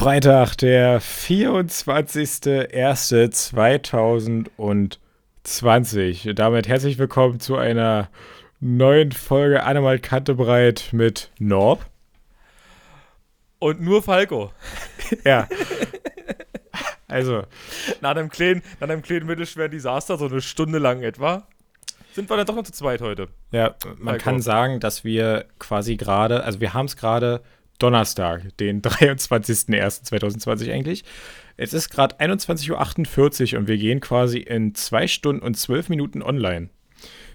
Freitag, der 24.01.2020. Damit herzlich willkommen zu einer neuen Folge Animal Kantebreit mit Norb. Und nur Falco. ja. Also. Nach einem, kleinen, nach einem kleinen mittelschweren Desaster, so eine Stunde lang etwa, sind wir dann doch noch zu zweit heute. Ja, man Falco. kann sagen, dass wir quasi gerade, also wir haben es gerade Donnerstag, den 23.01.2020 eigentlich. Es ist gerade 21.48 Uhr und wir gehen quasi in zwei Stunden und zwölf Minuten online.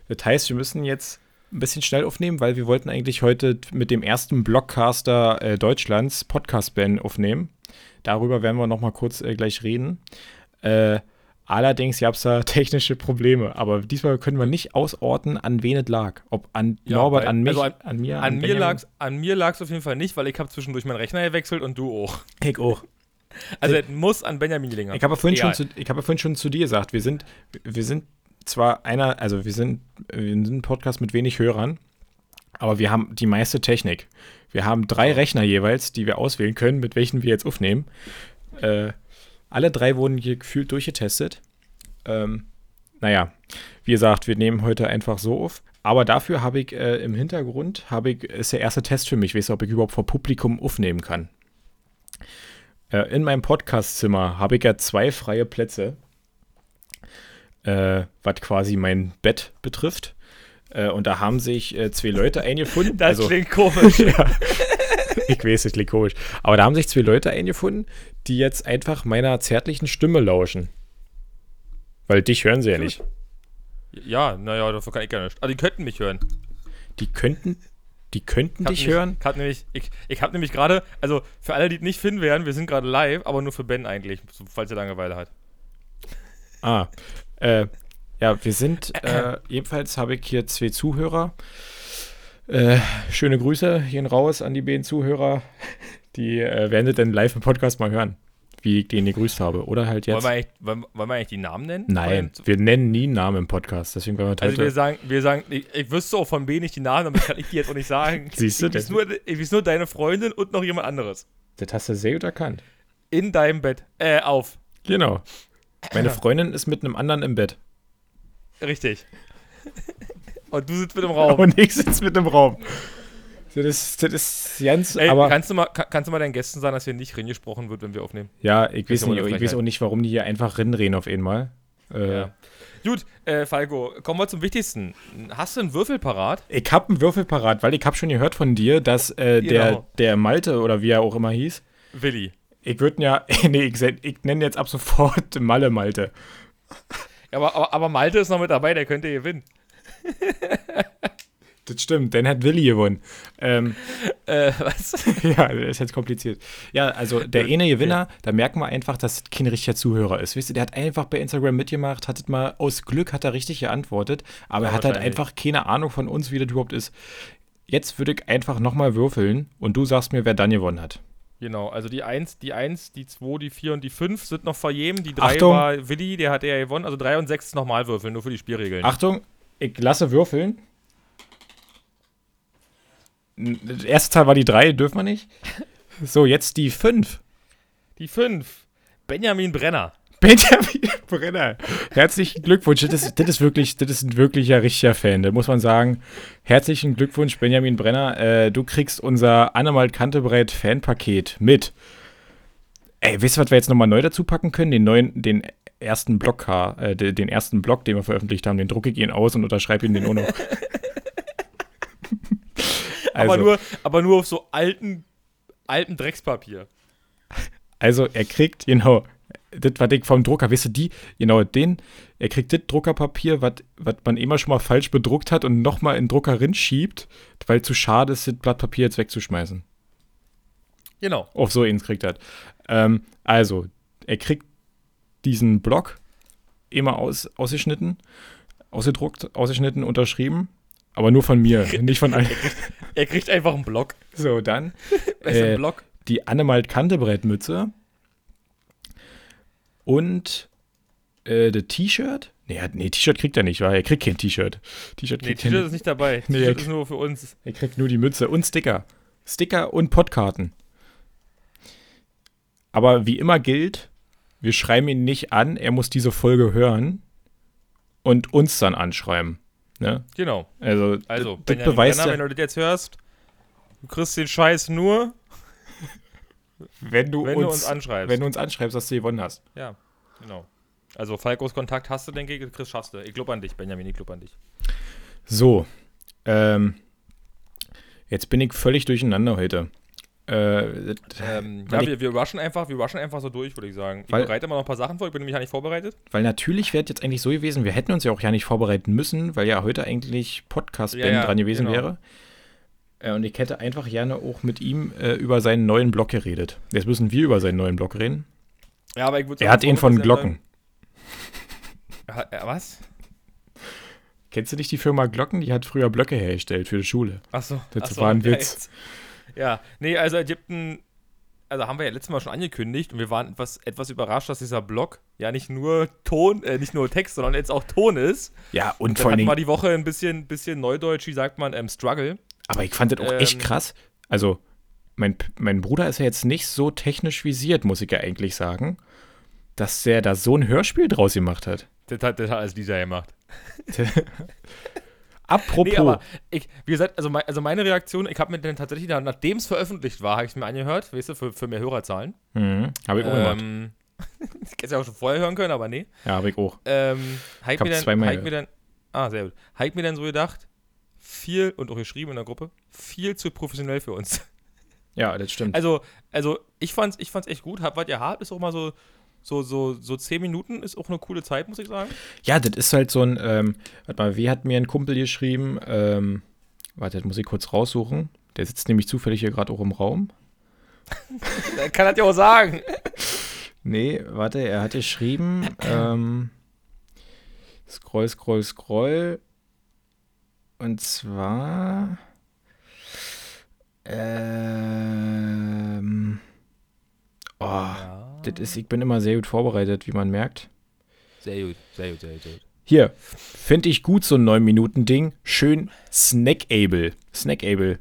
Das heißt, wir müssen jetzt ein bisschen schnell aufnehmen, weil wir wollten eigentlich heute mit dem ersten Blockcaster äh, Deutschlands Podcast-Band aufnehmen. Darüber werden wir noch mal kurz äh, gleich reden. Äh, Allerdings gab es da technische Probleme, aber diesmal können wir nicht ausorten, an wen es lag. Ob an ja, Norbert, weil, an mich, also an, an, mir, an, an mir lag's, An mir lag es auf jeden Fall nicht, weil ich habe zwischendurch meinen Rechner gewechselt und du auch. Ich auch. Also es muss an Benjamin liegen. Ich habe vorhin, schon zu, hab vorhin schon zu dir gesagt, wir sind, wir sind zwar einer, also wir sind, wir sind ein Podcast mit wenig Hörern, aber wir haben die meiste Technik. Wir haben drei Rechner jeweils, die wir auswählen können, mit welchen wir jetzt aufnehmen. Äh, alle drei wurden gefühlt durchgetestet. Ähm, naja, wie gesagt, wir nehmen heute einfach so auf. Aber dafür habe ich äh, im Hintergrund, habe ich, ist der erste Test für mich, ich weiß ob ich überhaupt vor Publikum aufnehmen kann. Äh, in meinem Podcastzimmer habe ich ja zwei freie Plätze, äh, was quasi mein Bett betrifft. Äh, und da haben sich äh, zwei Leute eingefunden. Das also, klingt komisch. ja. ich weiß, es klingt komisch. Aber da haben sich zwei Leute eingefunden, die jetzt einfach meiner zärtlichen Stimme lauschen. Weil dich hören sie ja nicht. Ja, naja, dafür kann ich gar nicht. Aber die könnten mich hören. Die könnten, die könnten dich nämlich, hören? Hab nämlich, ich ich habe nämlich gerade, also für alle, die nicht finden werden, wir sind gerade live, aber nur für Ben eigentlich, falls er Langeweile hat. Ah, äh, ja, wir sind, äh, jedenfalls habe ich hier zwei Zuhörer. Äh, schöne Grüße gehen raus an die beiden Zuhörer. Die äh, werden dann live im Podcast mal hören, wie ich den gegrüßt habe. Oder halt jetzt. Wollen wir, wollen, wollen wir eigentlich die Namen nennen? Nein, wir nennen nie Namen im Podcast. Deswegen wir also wir sagen, wir sagen ich, ich wüsste auch von wem ich die Namen, damit kann ich die jetzt auch nicht sagen. Siehst du? Ich weiß, nur, ich weiß nur deine Freundin und noch jemand anderes. Das hast du sehr gut erkannt. In deinem Bett. Äh, auf. Genau. Meine Freundin ist mit einem anderen im Bett. Richtig. Und du sitzt mit im Raum. Und ich sitze mit im Raum. Das ist, das ist ganz, Ey, aber. Kannst du, mal, kannst du mal deinen Gästen sagen, dass hier nicht Rin gesprochen wird, wenn wir aufnehmen? Ja, ich weiß, nicht, ich weiß auch nicht, warum die hier einfach Rin reden auf einmal. Äh, ja. Gut, äh, Falco, kommen wir zum Wichtigsten. Hast du einen Würfel parat? Ich habe einen Würfel parat, weil ich habe schon gehört von dir, dass äh, genau. der, der Malte oder wie er auch immer hieß. Willi. Ich würde ja, nee, ich, ich nenne jetzt ab sofort Malle Malte. Aber, aber, aber Malte ist noch mit dabei, der könnte gewinnen. Das stimmt, dann hat Willi gewonnen. Ähm, äh, was? ja, das ist jetzt kompliziert. Ja, also der eine Gewinner, da merken wir einfach, dass kein richtiger Zuhörer ist. Wisst ihr, der hat einfach bei Instagram mitgemacht, hat mal aus Glück hat er richtig geantwortet, aber ja, er hat halt einfach keine Ahnung von uns, wie das überhaupt ist. Jetzt würde ich einfach nochmal würfeln und du sagst mir, wer dann gewonnen hat. Genau, also die 1, die 1, die 2, die 4 und die 5 sind noch vor jedem. Die 3 war Willi, der hat ja gewonnen. Also 3 und 6 nochmal würfeln, nur für die Spielregeln. Achtung, ich lasse würfeln. Das erste Teil war die 3, dürfen wir nicht. So, jetzt die 5. Die 5. Benjamin Brenner. Benjamin Brenner. Herzlichen Glückwunsch. Das ist, das ist wirklich, das ist ein wirklicher, richtiger Fan. Da muss man sagen, herzlichen Glückwunsch, Benjamin Brenner. Äh, du kriegst unser Annemalt Kantebreit Fanpaket mit. Ey, wisst ihr, was wir jetzt nochmal neu dazu packen können? Den neuen, den ersten Block, äh, den ersten Block, den wir veröffentlicht haben, den drucke ich ihn aus und unterschreibe ihn den auch noch. also. aber, nur, aber nur auf so alten, alten Dreckspapier. Also er kriegt, genau, das war ich vom Drucker, weißt du, die, genau, den, er kriegt das Druckerpapier, was man immer schon mal falsch bedruckt hat und nochmal in den Drucker schiebt, weil zu schade ist, das Blatt Papier jetzt wegzuschmeißen. Genau. Auf so ihn kriegt er. Ähm, also, er kriegt diesen Block immer aus, ausgeschnitten, ausgedruckt, ausgeschnitten, unterschrieben. Aber nur von mir, nicht von allen. Er kriegt, er kriegt einfach einen Block. So, dann äh, Block? die Annemalt Kantebrettmütze und äh, das T-Shirt. Nee, nee T-Shirt kriegt er nicht, weil er kriegt kein T-Shirt. T-Shirt nee, T-Shirt ist nicht dabei. T-Shirt ist nur für uns. Er kriegt nur die Mütze und Sticker. Sticker und Podkarten. Aber wie immer gilt, wir schreiben ihn nicht an, er muss diese Folge hören und uns dann anschreiben. Ne? Genau. Also, Also, das Benjamin beweist Brenner, ja, wenn du das jetzt hörst, du kriegst den Scheiß nur, wenn du, wenn uns, du uns anschreibst. wenn du uns anschreibst, dass du gewonnen hast. ja, genau. Also, Falkos Kontakt hast du, denke ich, Chris schaffst du. Ich glaube an dich, Benjamin, ich glaube an dich. So, ähm, jetzt bin ich völlig durcheinander heute. Äh, Ähm, ja, wir, wir rushen einfach, wir rushen einfach so durch, würde ich sagen. Ich Weil- bereite immer noch ein paar Sachen vor, ich bin nämlich ja nicht vorbereitet. weil natürlich wäre es jetzt eigentlich so gewesen, wir hätten uns ja auch ja nicht vorbereiten müssen, weil ja heute eigentlich Podcast-Ben Ja, ja, dran gewesen genau. wäre. Äh, und ich hätte einfach gerne auch mit ihm äh, über seinen neuen Blog geredet. Jetzt müssen wir über seinen neuen Blog reden. Ja, aber ich würde Er hat ihn von Glocken. Äh, was? Kennst du nicht die Firma Glocken? Die hat früher Blöcke hergestellt für die Schule. Achso. Das achso, war ein Witz. jetzt. Ja, nee, also ein, also haben wir ja letztes Mal schon angekündigt und wir waren etwas, etwas überrascht, dass dieser Blog ja nicht nur Ton, äh, nicht nur Text, sondern jetzt auch Ton ist. Ja, und vor Dingen, wir die Woche ein bisschen, bisschen Neudeutsch, wie sagt man, ähm, Struggle. aber ich fand das auch echt ähm, krass. Also, mein, mein Bruder ist ja jetzt nicht so technisch visiert, muss ich ja eigentlich sagen, dass der da so ein Hörspiel draus gemacht hat. Das hat, das hat alles Lisa gemacht. Apropos, Nee, aber ich, wie gesagt, also, mein, also meine Reaktion, ich habe mir dann tatsächlich, nachdem es veröffentlicht war, habe ich es mir angehört, weißt du, für, für mehr Hörerzahlen. mhm, habe ich auch gemacht. Ähm, ich hätte es ja auch schon vorher hören können, aber nee. Ja, habe ich auch. Ähm, Heik hab mir dann, zweimal Heik mir dann, ah, sehr gut. Heik mir dann so gedacht, viel, und auch geschrieben in der Gruppe, viel zu professionell für uns. Ja, das stimmt. Also, also ich fand's, ich fand's echt gut. Hab, was ihr habt, ist auch mal so, so, so, so zehn Minuten ist auch eine coole Zeit, muss ich sagen. Ja, das ist halt so ein, ähm, warte mal, wie hat mir ein Kumpel geschrieben, ähm, warte, das muss ich kurz raussuchen. Der sitzt nämlich zufällig hier gerade auch im Raum. Er kann das ja auch sagen. Nee, warte, er hat geschrieben, ähm, scroll, scroll, scroll. Und zwar, ähm, oh, Ja. Das ist, ich bin immer sehr gut vorbereitet, wie man merkt. Sehr gut, sehr gut, sehr gut. Sehr gut. Hier, finde ich gut, so ein 9-Minuten-Ding. Schön Snackable. Snackable.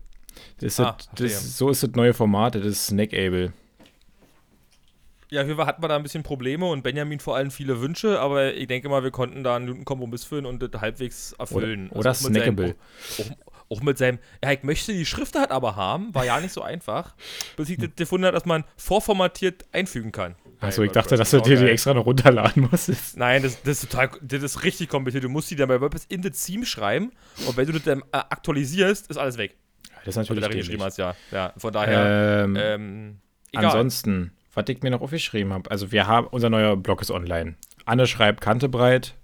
Das ist Ah, das, verstehe. das, so ist das neue Format, das ist Snackable. Ja, Fall hatten wir da ein bisschen Probleme und Benjamin vor allem viele Wünsche, aber ich denke mal, wir konnten da einen guten Kompromiss finden und das halbwegs erfüllen. Oder- oder seinem- snackable. Auch, auch, auch mit seinem, ja, ich möchte die Schriftart aber haben, war ja nicht so einfach, bis ich das gefunden habe, dass man vorformatiert einfügen kann. Achso, ich dachte, dass du dir die extra noch runterladen musstest. Nein, das, das ist total, das ist richtig kompliziert. Du musst die dann bei WordPress in das Theme schreiben und wenn du das dann äh, aktualisierst, ist alles weg. Das ist natürlich da geschrieben hast, ja. Ja, von daher, Ähm, ähm, egal. ansonsten, was ich mir noch aufgeschrieben habe, also wir haben, unser neuer Blog ist online. Anne schreibt Kantebreit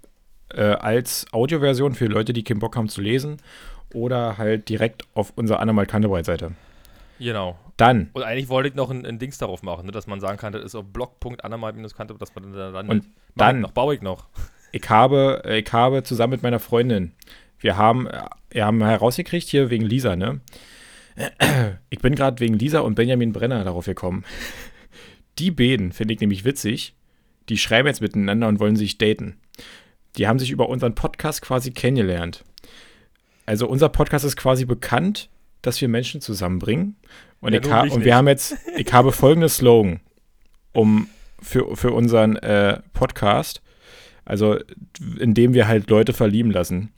äh, als Audioversion für Leute, die keinen Bock haben zu lesen oder halt direkt auf unserer Anne mal Kantebreit-Seite. Genau. Dann, Und eigentlich wollte ich noch ein, ein Dings darauf machen, ne, dass man sagen kann, das ist auf blog.annamal-kante, dass man dann landet. Und dann- ich noch, baue ich noch. ich habe, ich habe zusammen mit meiner Freundin, wir haben, wir haben herausgekriegt hier wegen Lisa, ne? Ich bin gerade wegen Lisa und Benjamin Brenner darauf gekommen. Die beiden finde ich nämlich witzig. Die schreiben jetzt miteinander und wollen sich daten. Die haben sich über unseren Podcast quasi kennengelernt. Also unser Podcast ist quasi bekannt, dass wir Menschen zusammenbringen. Und, Ja, ich ha und nicht. wir haben jetzt, ich habe folgendes Slogan, um für, für unseren äh, Podcast. Also, indem wir halt Leute verlieben lassen.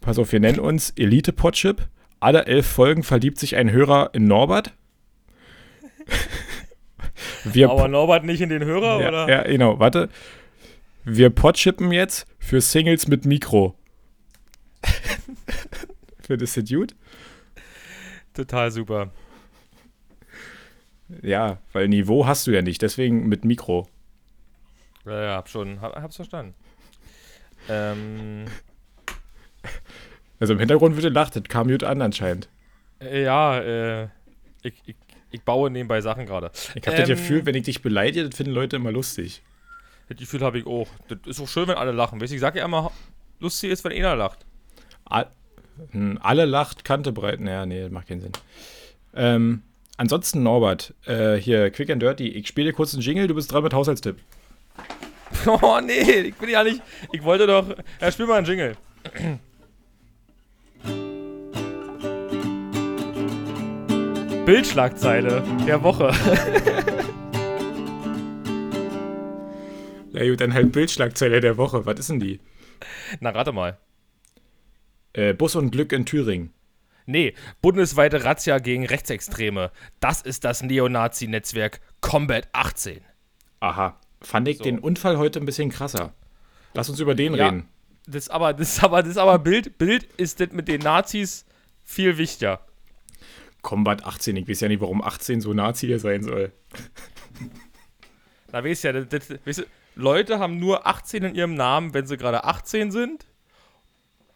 Pass auf, wir nennen uns Elite Podchip. Alle elf Folgen verliebt sich ein Hörer in Norbert. wir Aber Norbert nicht in den Hörer, ja, oder? ja, genau, warte. Wir podschippen jetzt für Singles mit Mikro. Findest du das gut? Total super. Ja, weil Niveau hast du ja nicht, deswegen mit Mikro. Ja, ja, hab schon, hab, hab's verstanden. Ähm, Also im Hintergrund wird gelacht, das kam gut an anscheinend. äh, ja, äh, ich, ich, ich baue nebenbei Sachen gerade. Ich habe das Ähm, Gefühl, wenn ich dich beleidige, das finden Leute immer lustig. Das Gefühl habe ich auch. Das ist auch schön, wenn alle lachen. Weißt du, ich sage ja immer, lustig ist, wenn einer lacht. All, hm, alle lacht, Kante breit. Naja, nee, macht keinen Sinn. Ähm, ansonsten, Norbert, äh, hier, Quick and Dirty. Ich spiele dir kurz einen Jingle, du bist dran mit Haushaltstipp. Oh nee, ich bin ja nicht. Ich wollte doch. Ja, spiel mal einen Jingle. Bildschlagzeile der Woche. Ja gut, dann halt Bildschlagzeile der Woche. Was ist denn die? Na, rate mal. Äh, Bus und Glück in Thüringen. Nee, bundesweite Razzia gegen Rechtsextreme. Das ist das Neonazi-Netzwerk Combat 18. Aha. Fand ich So. den Unfall heute ein bisschen krasser. Lass uns über den Ja. reden. Das aber, das aber, das aber Bild, Bild ist das mit den Nazis viel wichtiger. Combat 18. Ich weiß ja nicht, warum 18 so Nazi hier sein soll. Da weißt du ja, das, das, weißt Leute haben nur 18 in ihrem Namen, wenn sie gerade 18 sind.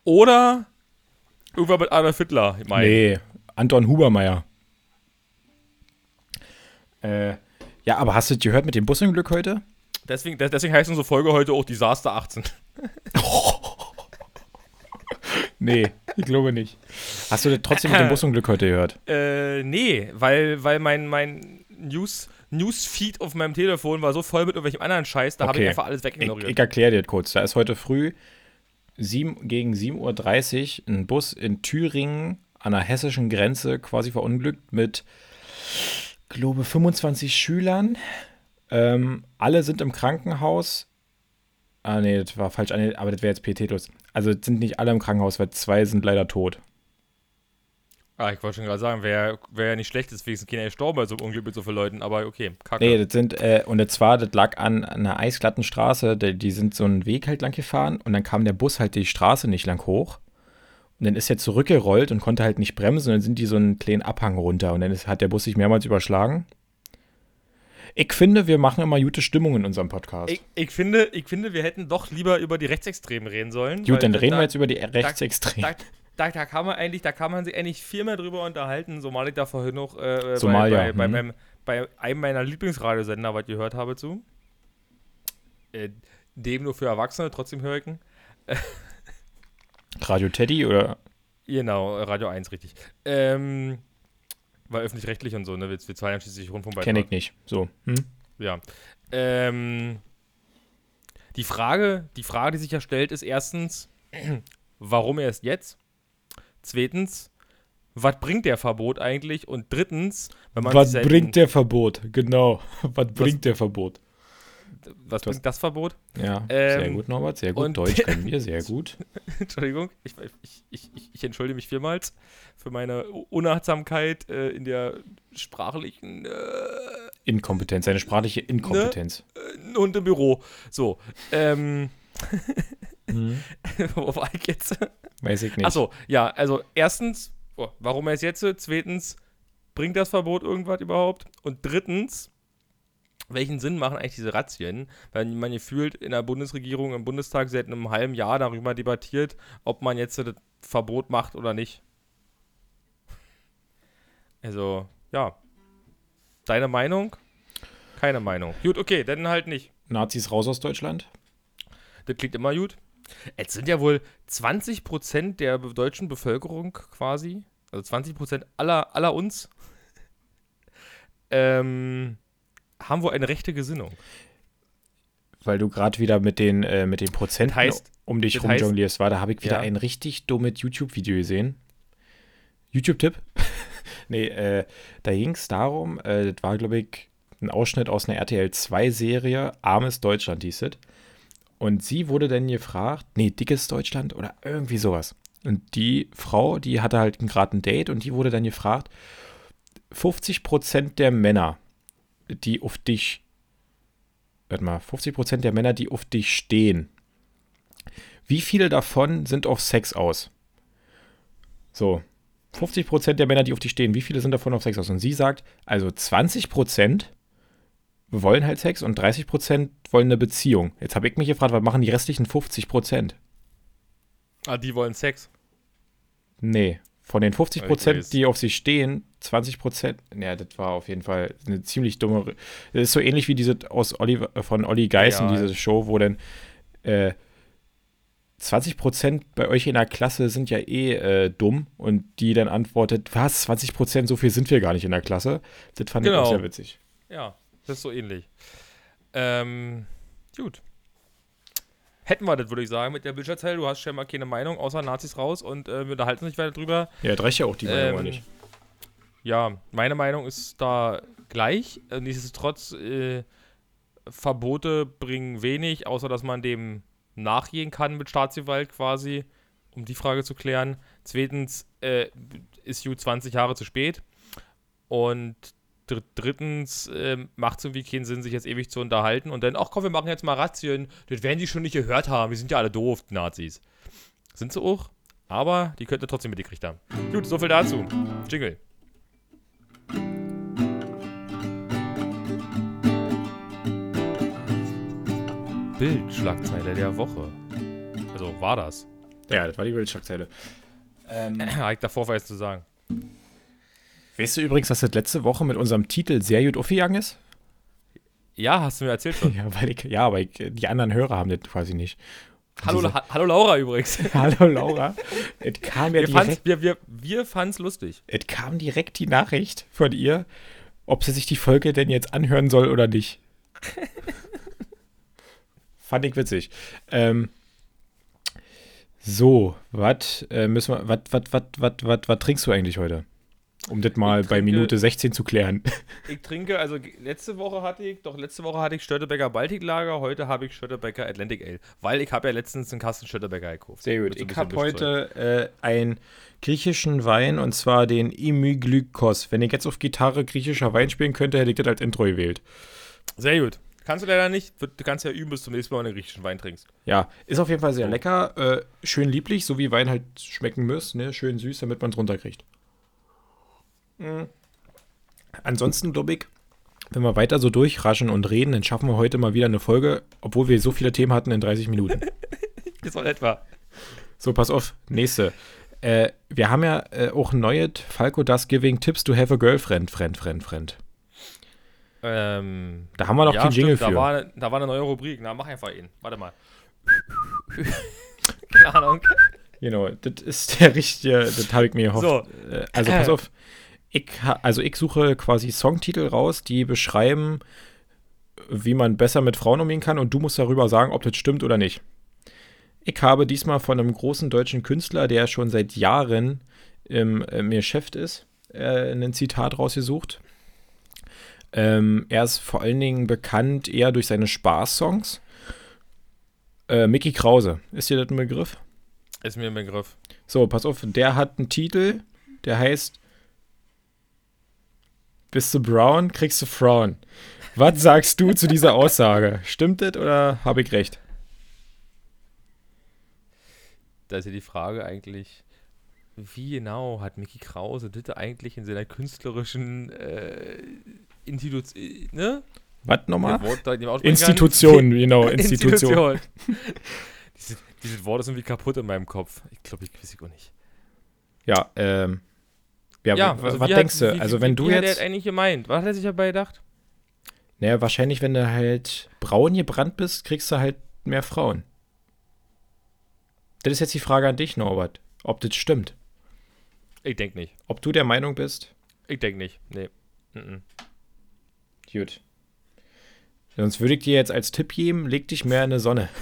Oder irgendwann mit Adolf Hitler. Ich meine, Nee, Anton Hubermeier. Äh, ja, aber hast du das gehört mit dem Busunglück heute? deswegen, deswegen heißt unsere Folge heute auch Disaster 18. Nee, ich glaube nicht. Hast du das trotzdem mit dem Busunglück heute gehört? Äh, nee, weil, weil mein, mein News, Newsfeed auf meinem Telefon war so voll mit irgendwelchem anderen Scheiß, da habe ich Okay. einfach alles Ich, wegignoriert. ich erkläre dir das kurz. Da ist heute früh sieben, gegen 7.30 Uhr ein Bus in Thüringen an der hessischen Grenze quasi verunglückt mit, glaube 25 Schülern. Ähm, alle sind im Krankenhaus. Ah, nee, das war falsch. Ah, Aber das wäre jetzt pietätlos. Also sind nicht alle im Krankenhaus, weil zwei sind leider tot. Ah, ich wollte schon gerade sagen, wäre wär ja nicht schlecht, ist wenigstens keiner gestorben bei so einem Unglück mit so vielen Leuten, aber okay, kacke. Nee, das sind, äh, und das war, das lag an, an einer eisglatten Straße, die, die sind so einen Weg halt lang gefahren und dann kam der Bus halt die Straße nicht lang hoch. Und dann ist er zurückgerollt und konnte halt nicht bremsen und dann sind die so einen kleinen Abhang runter und dann ist, hat der Bus sich mehrmals überschlagen. Ich finde, wir machen immer gute Stimmung in unserem Podcast. Ich, ich, finde, ich finde, wir hätten doch lieber über die Rechtsextremen reden sollen. Gut, dann da- reden da, wir jetzt über die Rechtsextremen. Da, da, da, kann man eigentlich, da kann man sich eigentlich viel mehr drüber unterhalten, so mal ich da vorhin noch äh, Somalia, bei, bei, hm. bei, meinem, bei einem meiner Lieblingsradiosender, was ich gehört habe, zu. Äh, dem nur für Erwachsene, trotzdem höre ich ihn. Radio Teddy oder? Genau, Radio 1, richtig. Ähm, war öffentlich-rechtlich und so, ne? Wir, wir zahlen ja schließlich Rundfunkbeitrag. Kenne ich nicht. So. Hm? Ja. Ähm, die Frage, die Frage, die sich ja stellt, ist erstens, warum erst jetzt? Zweitens, was bringt der Verbot eigentlich? Und drittens, wenn man Was bringt der Verbot? Genau. Was bringt der Verbot? was bringt das Verbot? Ja, sehr Ähm, gut, Norbert. Sehr gut. Deutsch können wir, sehr gut. Entschuldigung, ich, ich, ich, ich, entschuldige mich vielmals für meine Unachtsamkeit äh, in der sprachlichen äh, Inkompetenz, seine sprachliche Inkompetenz. und im Büro. So, ähm, Mhm. wo war ich jetzt? Weiß ich nicht. Achso, ja, also erstens, oh, warum erst jetzt? Zweitens, bringt das Verbot irgendwas überhaupt? Und drittens, welchen Sinn machen eigentlich diese Razzien? Weil man gefühlt in der Bundesregierung, im Bundestag seit einem halben Jahr darüber debattiert, ob man jetzt das Verbot macht oder nicht. Also, ja. Deine Meinung? Keine Meinung. Gut, okay, dann halt nicht. Nazis raus aus Deutschland? Das klingt immer gut. Es sind ja wohl 20% der be- deutschen Bevölkerung quasi, also 20% aller, aller uns, ähm, haben wohl eine rechte Gesinnung. Weil du gerade wieder mit den, äh, mit den Prozenten heißt- um dich das heißt- rumjonglierst, war, da habe ich wieder Ja. ein richtig dummes YouTube-Video gesehen. YouTube-Tipp? nee, äh, da ging es darum, äh, das war, glaube ich, ein Ausschnitt aus einer RTL 2-Serie, Armes Deutschland hieß es. Und sie wurde dann gefragt, nee, dickes Deutschland oder irgendwie sowas. Und die Frau, die hatte halt gerade ein Date und die wurde dann gefragt, 50% der Männer, die auf dich, warte mal, 50% der Männer, die auf dich stehen, wie viele davon sind auf Sex aus? So, 50% der Männer, die auf dich stehen, wie viele sind davon auf Sex aus? Und sie sagt, also 20% wollen halt Sex und 30% wollen eine Beziehung. Jetzt habe ich mich gefragt, was machen die restlichen 50%? Ah, die wollen Sex. Nee, von den Ich 50%, weiß. die auf sie stehen, 20%, ja, das war auf jeden Fall eine ziemlich dumme. Das ist so ähnlich wie diese aus Oliver, äh, von Olli Geißen, Ja. diese Show, wo dann äh, 20% bei euch in der Klasse sind ja eh äh, dumm und die dann antwortet, was, 20%, so viel sind wir gar nicht in der Klasse. Das fand ich Genau. auch sehr witzig. Ja, das ist so ähnlich. Ähm, gut. Hätten wir das, würde ich sagen, mit der Bildschirmzeile. Du hast schon mal keine Meinung, außer Nazis raus und äh, wir unterhalten uns nicht weiter drüber. Ja, das reicht ja auch die Meinung Ähm, nicht. Ja, meine Meinung ist da gleich. Äh, nichtsdestotrotz äh, Verbote bringen wenig, außer dass man dem nachgehen kann mit Staatsgewalt quasi, um die Frage zu klären. Zweitens äh, ist Ju 20 Jahre zu spät. Und dr drittens äh, macht es irgendwie keinen Sinn, sich jetzt ewig zu unterhalten und dann, ach komm, wir machen jetzt mal Razzien. Das werden die schon nicht gehört haben. Die sind ja alle doof, die Nazis. Sind sie auch, aber die könnte trotzdem mitgekriegt haben. Gut, soviel dazu. Jingle. Bildschlagzeile der Woche. Also war das. Ja, das war die Bildschlagzeile. Ähm, ich davor was zu sagen. Weißt du übrigens, dass das letzte Woche mit unserem Titel sehr gut aufgegangen ist? Ja, hast du mir erzählt schon. ja, weil ich, ja, aber ich, die anderen Hörer haben das quasi nicht. Hallo, ha hallo Laura übrigens. hallo Laura. Es kam ja wir direkt. wir, wir, wir fanden es lustig. Es kam direkt die Nachricht von ihr, ob sie sich die Folge denn jetzt anhören soll oder nicht. Fand ich witzig. Ähm, so, was äh, müssen wir, was, was, was, was, was, was trinkst du eigentlich heute? Um das mal trinke, bei Minute 16 zu klären. Ich trinke, also letzte Woche hatte ich, doch letzte Woche hatte ich Störtebecker Baltic Lager, heute habe ich Störtebecker Atlantic Ale, weil ich habe ja letztens einen Kasten Störtebecker gekauft. Sehr gut. Ich habe heute äh, einen griechischen Wein und zwar den Imyglykos. Wenn ich jetzt auf Gitarre griechischer Wein spielen könnte, hätte ich das als Intro gewählt. Sehr gut. Kannst du leider nicht. Du kannst ja üben, bis zum nächsten Mal einen griechischen Wein trinkst. Ja, ist auf jeden Fall sehr lecker. Äh, schön lieblich, so wie Wein halt schmecken muss. Ne? Schön süß, damit man es runterkriegt. Mhm. Ansonsten, glaube ich, wenn wir weiter so durchraschen und reden, dann schaffen wir heute mal wieder eine Folge, obwohl wir so viele Themen hatten in 30 Minuten. ist auch etwa. So, pass auf, nächste. Äh, wir haben ja äh, auch ein neues Falco Does Giving Tips to Have a Girlfriend, Friend, Friend, Friend. Ähm, da haben wir noch ja, keinen Jingle stimmt, für. Da war, da war eine neue Rubrik. Na, mach einfach ihn. Warte mal. Keine Ahnung. Genau, das ist der richtige, das habe ich mir gehofft. So. Äh, also pass auf, ich, also ich suche quasi Songtitel raus, die beschreiben, wie man besser mit Frauen umgehen kann und du musst darüber sagen, ob das stimmt oder nicht. Ich habe diesmal von einem großen deutschen Künstler, der schon seit Jahren im, im Geschäft ist, äh, ein Zitat rausgesucht. Ähm, er ist vor allen Dingen bekannt eher durch seine Spaßsongs. Äh, Mickey Krause, ist dir das ein Begriff? Ist mir ein Begriff. So, pass auf, der hat einen Titel, der heißt Bist du brown, kriegst du Frauen. Was sagst du zu dieser Aussage? Stimmt das oder habe ich recht? Da ist ja die Frage eigentlich, wie genau hat Mickey Krause das eigentlich in seiner künstlerischen äh, Institution, ne? Was nochmal? Institution, genau, Institution. Institution. dieses, dieses Wort ist irgendwie kaputt in meinem Kopf. Ich glaube, ich weiß es auch nicht. Ja, ähm. Ja, ja also was denkst hat, du? Wie, also, wenn wie, du wie jetzt. Hat er eigentlich gemeint? Was hat er sich dabei gedacht? Naja, wahrscheinlich, wenn du halt braun gebrannt bist, kriegst du halt mehr Frauen. Das ist jetzt die Frage an dich, Norbert. Ob das stimmt. Ich denke nicht. Ob du der Meinung bist? Ich denke nicht. Nee. Mm -mm. Gut. Sonst würde ich dir jetzt als Tipp geben, leg dich mehr in die Sonne.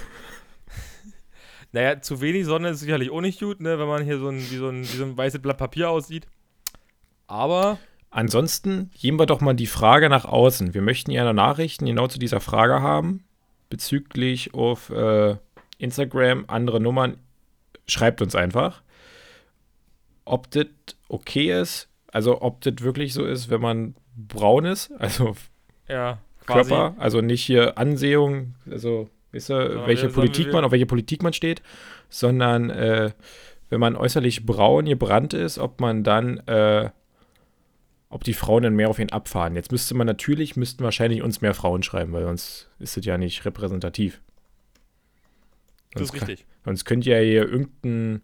Naja, zu wenig Sonne ist sicherlich auch nicht gut, ne, wenn man hier so ein, wie, so ein, wie so ein weißes Blatt Papier aussieht. Aber. Ansonsten geben wir doch mal die Frage nach außen. Wir möchten ja Nachrichten genau zu dieser Frage haben. Bezüglich auf äh, Instagram, andere Nummern. Schreibt uns einfach, ob das okay ist. Also, ob das wirklich so ist, wenn man braun ist. Also, ja. Körper, also nicht hier Ansehung, also weißt du, welche Politik man, auf welche Politik man steht, sondern äh, wenn man äußerlich braun gebrannt ist, ob man dann, äh, ob die Frauen dann mehr auf ihn abfahren. Jetzt müsste man natürlich, müssten wahrscheinlich uns mehr Frauen schreiben, weil sonst ist es ja nicht repräsentativ. Das ist richtig. Kann, sonst könnte ja hier irgendein,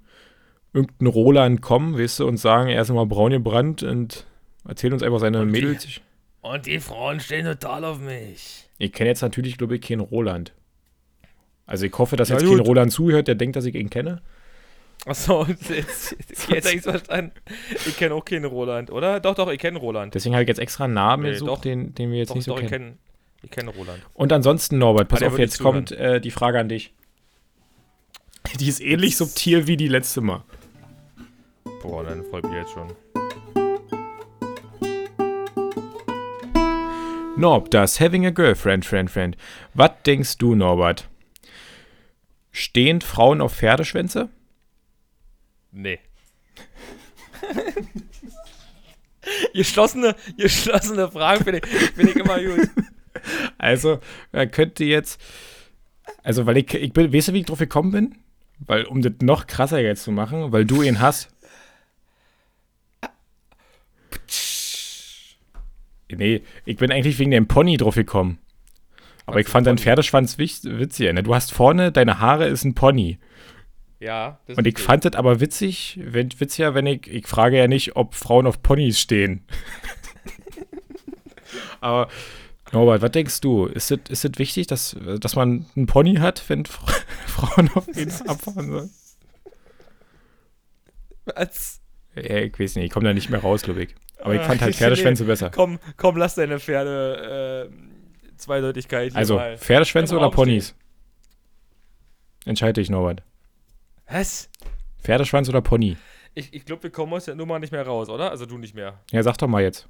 irgendein Roland kommen, weißt du, und sagen, er ist immer braun gebrannt und erzählt uns einfach seine Mädels. Und die Frauen stehen total auf mich. Ich kenne jetzt natürlich, glaube ich, keinen Roland. Also ich hoffe, dass ja, jetzt gut. kein Roland zuhört, der denkt, dass ich ihn kenne. Achso, jetzt, jetzt, habe ich verstanden. Ich kenne auch keinen Roland, oder? Doch, doch, ich kenne Roland. Deswegen habe ich jetzt extra einen Namen nee, gesucht, doch, den, den wir jetzt doch, nicht so doch, kennen. Ich kenne kenn Roland. Und ansonsten, Norbert, pass auf, jetzt kommt äh, die Frage an dich. Die ist ähnlich subtil wie die letzte Mal. Boah, dann folgt mir jetzt schon. Norb, das Having a Girlfriend, Friend, Friend. Was denkst du, Norbert? Stehen Frauen auf Pferdeschwänze? Nee. geschlossene, geschlossene Fragen finde ich, find ich immer gut. Also, er könnte jetzt. Also, weil ich, ich bin, weißt du, wie ich drauf gekommen bin? Weil, um das noch krasser jetzt zu machen, weil du ihn hast. Nee, ich bin eigentlich wegen dem Pony drauf gekommen. Aber Was ich fand ein deinen? Pferdeschwanz witziger. Ne? Du hast vorne, deine Haare ist ein Pony. Ja, Und ich fand das aber witzig, wenn, witziger, wenn ich, ich frage ja nicht, ob Frauen auf Ponys stehen. aber, Norbert, was denkst du? Ist es ist das wichtig, dass, dass man einen Pony hat, wenn Fra- Frauen auf ihn abfahren sollen? Was? Ja, ich weiß nicht, ich komme da nicht mehr raus, glaube ich. Aber ich Äh, fand halt ich Pferdeschwänze besser. Komm, komm, lass deine Pferde äh, Zweideutigkeit hier Also. Pferdeschwänze oder Ponys? Entscheide dich, Norbert. Was? Pferdeschwanz oder Pony? Ich, ich glaube, wir kommen aus der Nummer nicht mehr raus, oder? Also du nicht mehr. Ja, sag doch mal jetzt.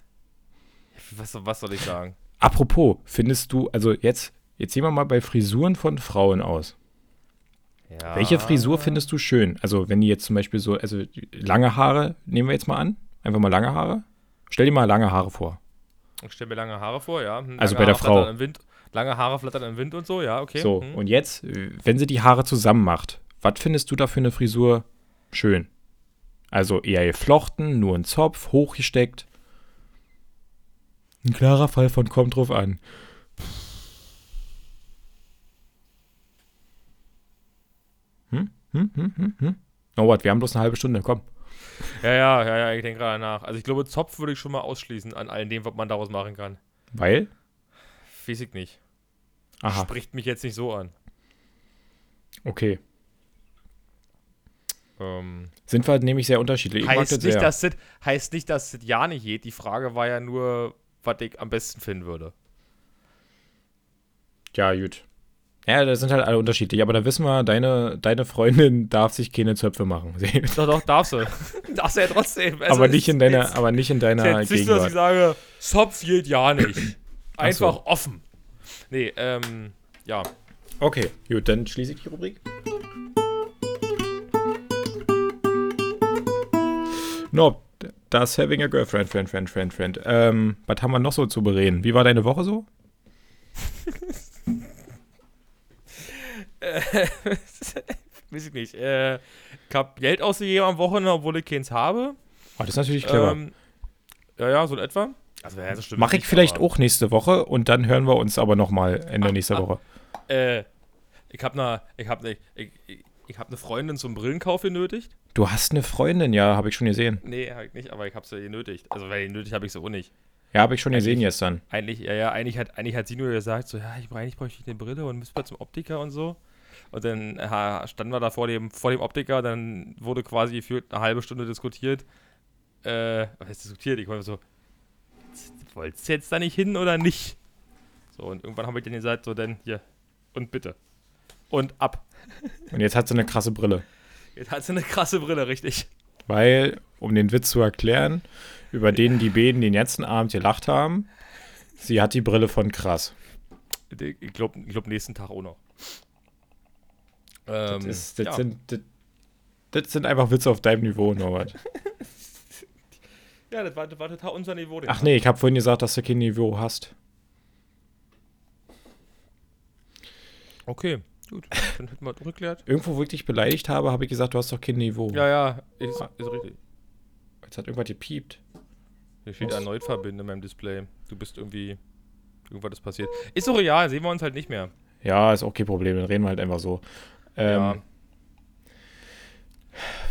Was, was soll ich sagen? Apropos, findest du, also jetzt, jetzt sehen wir mal bei Frisuren von Frauen aus. Ja. Welche Frisur findest du schön? Also, wenn die jetzt zum Beispiel so, also lange Haare, nehmen wir jetzt mal an. Einfach mal lange Haare. Stell dir mal lange Haare vor. Ich stelle mir lange Haare vor, ja. Hm, Also lange bei der Haare Frau. flattern Im Wind, lange Haare flattern im Wind und so, ja, okay. So, hm. und jetzt, wenn sie die Haare zusammen macht, was findest du da für eine Frisur schön? Also eher geflochten, nur ein Zopf, hochgesteckt. Ein klarer Fall von kommt drauf an. Hm? Hm? Hm? Hm? Hm? Oh, what, wir haben bloß eine halbe Stunde, komm. Ja, ja, ja, ja, ich denke gerade nach. Also ich glaube, Zopf würde ich schon mal ausschließen an all dem, was man daraus machen kann. Weil? Weiß ich nicht. Aha, Spricht mich jetzt nicht so an. okay. Ähm, Sind wir nämlich sehr unterschiedlich. Heißt, das nicht, sehr. dass das, heißt nicht, dass das ja nicht geht. Die Frage war ja nur, was ich am besten finden würde. Ja, gut. Ja, das sind halt alle unterschiedlich. Aber da wissen wir, deine, deine Freundin darf sich keine Zöpfe machen. Doch, doch, darfst du. darfst du ja trotzdem. Also aber, nicht in deiner, jetzt- aber nicht in deiner Jetzt nicht so, dass ich Gegenwart. sage, Zopf geht ja nicht. Ach so. Einfach offen. Nee, ähm, ja. Okay, gut, dann schließe ich die Rubrik. No, das Having a Girlfriend, Friend, Friend, Friend, Friend. Ähm, was haben wir noch so zu bereden? Wie war deine Woche so? Weiß ich nicht. Äh, ich hab Geld ausgegeben am Wochenende, obwohl ich keins habe. Oh, das ist natürlich clever. Ähm, ja, ja, so in etwa. Also, ja, das stimmt Mache ich nicht, vielleicht aber, auch nächste Woche und dann hören wir uns aber nochmal Ende nächster ah. Woche. Äh, ich hab ne, ich hab ne, ich, ich, ich hab ne Freundin zum Brillenkauf genötigt. Du hast eine Freundin, ja, habe ich schon gesehen. Nee, ich nicht, aber ich hab sie genötigt. Also, weil genötigt habe ich sie auch nicht. Ja, habe ich schon gesehen Eigentlich- gestern. Eigentlich, ja, ja, eigentlich hat, eigentlich hat sie nur gesagt, so, ja, ich, eigentlich bräuchte ich eine Brille und müsste mal zum Optiker und so. Und dann ha, standen wir da vor dem, vor dem Optiker, dann wurde quasi gefühlt eine halbe Stunde diskutiert. Äh, was heißt diskutiert? Ich war so, wolltest du jetzt da nicht hin oder nicht? So, und irgendwann habe ich dann gesagt, so, dann hier, und bitte. Und ab. Und jetzt hat sie eine krasse Brille. Jetzt hat sie eine krasse Brille, richtig. Weil, um den Witz zu erklären, über den die beiden den letzten Abend gelacht haben, sie hat die Brille von krass. Ich glaube, glaub, nächsten Tag auch noch. Das, Ähm, ist, das, ja. sind, das, das sind einfach Witze auf deinem Niveau, Norbert. ja, das war, das war total unser Niveau. Ach nee, ich habe vorhin gesagt, dass du kein Niveau hast. Okay, gut. Dann hätten wir rückklärt. Irgendwo, wo ich dich beleidigt habe, habe ich gesagt, du hast doch kein Niveau. Ja, ja, ist, ist richtig. Jetzt hat irgendwas gepiept. Hier steht Was? erneut verbinden in meinem Display. Du bist irgendwie. Irgendwas ist passiert. Ist doch real, sehen wir uns halt nicht mehr. Ja, ist auch kein Problem, dann reden wir halt einfach so. Ähm, ja.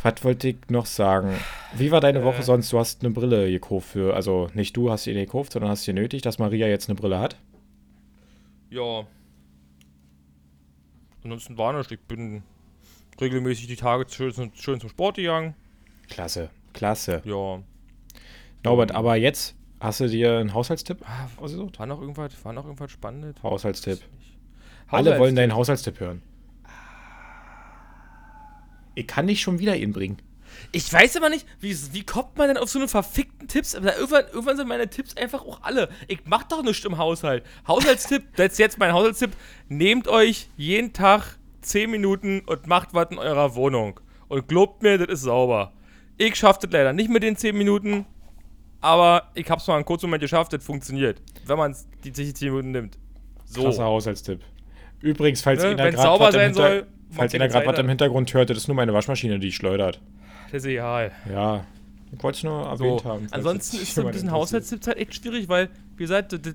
Was wollte ich noch sagen? Wie war deine Woche Äh. sonst? Du hast eine Brille gekauft für, also nicht du hast sie gekauft, sondern hast sie nötig, dass Maria jetzt eine Brille hat. Ja. Ansonsten war nicht. Ich bin regelmäßig die Tage schön, zum- schön zum Sport gegangen. Klasse, klasse. Ja. Norbert, aber jetzt hast du dir einen Haushaltstipp Ah, ausgesucht? War noch irgendwas, war noch irgendwas spannend? Haushaltstipp. Nicht. Alle wollen deinen Haushaltstipp. Haushaltstipp hören. Ich kann dich schon wieder ihn bringen. Ich weiß aber nicht, wie, wie kommt man denn auf so eine verfickten Tipps? Aber irgendwann, irgendwann sind meine Tipps einfach auch alle. Ich mach doch nichts im Haushalt. Haushaltstipp, das ist jetzt mein Haushaltstipp. Nehmt euch jeden Tag 10 Minuten und macht was in eurer Wohnung. Und glaubt mir, das ist sauber. Ich schaff das leider nicht mit den 10 Minuten, aber ich hab's mal einen kurzen Moment geschafft, das funktioniert. Wenn man die 10 Minuten nimmt. So. Krasser Haushaltstipp. Übrigens, falls Ne, ihr da gerade was im Hinter- soll, falls macht ihr da ihr gerade was im Hintergrund hört, das ist nur meine Waschmaschine, die schleudert. Das ist egal. Ja, ich wollte es nur erwähnt So. haben. Ansonsten ist so ein bisschen. Haushaltstipps halt echt schwierig, weil, wie gesagt, das, das,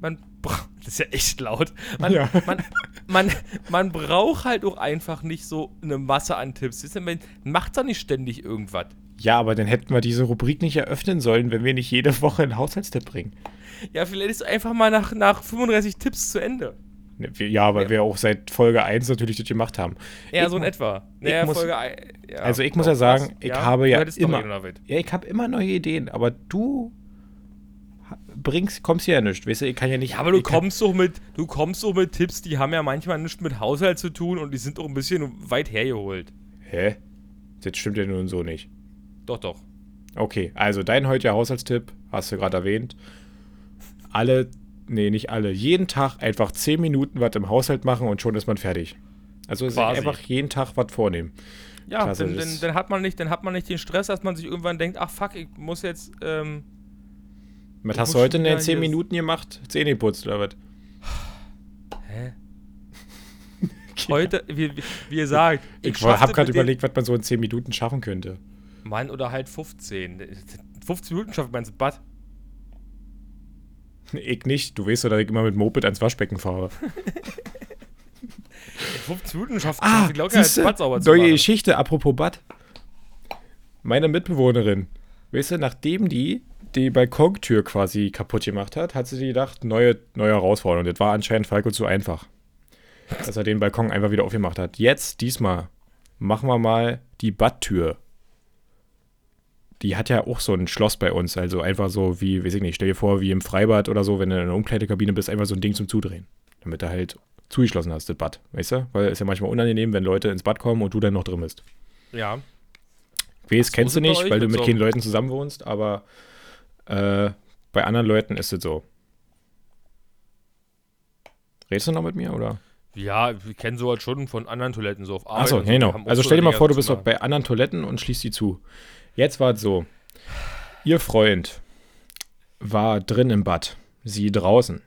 man bra- das ist ja echt laut. Man, Ja. man, man, man braucht halt auch einfach nicht so eine Masse an Tipps. Man macht da nicht ständig irgendwas. Ja, aber dann hätten wir diese Rubrik nicht eröffnen sollen, wenn wir nicht jede Woche einen Haushaltstipp bringen. Ja, vielleicht ist einfach mal nach, nach 35 Tipps zu Ende. Ne, Ja, weil Ja. wir auch seit Folge 1 natürlich das gemacht haben. Ja, Ich so in etwa. Naja, muss- Folge ja, also ich muss ja sagen, was? ich habe ja hättest noch immer-. Ja, ich habe immer neue Ideen, aber du bringst, kommst ja nicht. Weißt du, ich kann ja nicht. Ja, aber du kommst doch mit, du kommst doch mit Tipps, die haben ja manchmal nichts mit Haushalt zu tun und die sind auch ein bisschen weit hergeholt. Hä? Das stimmt ja nun so nicht. Doch, doch. Okay, also dein heutiger Haushaltstipp, hast du gerade erwähnt. Alle, nee, nicht alle, jeden Tag einfach 10 Minuten was im Haushalt machen und schon ist man fertig. Also einfach jeden Tag was vornehmen. Ja, dann, dann, dann, hat man nicht, dann hat man nicht den Stress, dass man sich irgendwann denkt, ach fuck, ich muss jetzt, ähm, Was Ich hast du heute in den wieder 10 hier- Minuten gemacht? Zähne geputzt oder was? hä? Heute, wie, wie, wie ihr sagt, Ich, schaff habe gerade überlegt, was man so in 10 Minuten schaffen könnte. Mann, oder halt 15. 15 Minuten schafft man ins Bad. Ich nicht. Du weißt doch, dass ich immer mit Moped ans Waschbecken fahre. 15 Minuten schafft Ah, die locker siehste, Bad sauber zu neue machen. Geschichte, apropos Bad. Meine Mitbewohnerin, weißt du, nachdem die die Balkontür quasi kaputt gemacht hat, hat sie gedacht, neue, neue Herausforderung. Das war anscheinend Falco zu einfach. Dass er den Balkon einfach wieder aufgemacht hat. Jetzt, diesmal, machen wir mal die Badtür. Die hat ja auch so ein Schloss bei uns. Also einfach so wie, weiß ich nicht, stell dir vor, wie im Freibad oder so, wenn du in einer Umkleidekabine bist, einfach so ein Ding zum Zudrehen. Damit du halt zugeschlossen hast, das Bad. Weißt du? Weil es ist ja manchmal unangenehm, wenn Leute ins Bad kommen und du dann noch drin bist. Ja. Weiß, so kennst du nicht, weil du mit so- keinen Leuten zusammen wohnst, aber äh, bei anderen Leuten ist es so. Redest du noch mit mir, oder? Ja, wir kennen sowas schon von anderen Toiletten so auf Arbeit. Achso, so. genau. Also so stell dir mal vor, du bist bei anderen Toiletten und schließt die zu. Jetzt war es so. Ihr Freund war drin im Bad, sie draußen.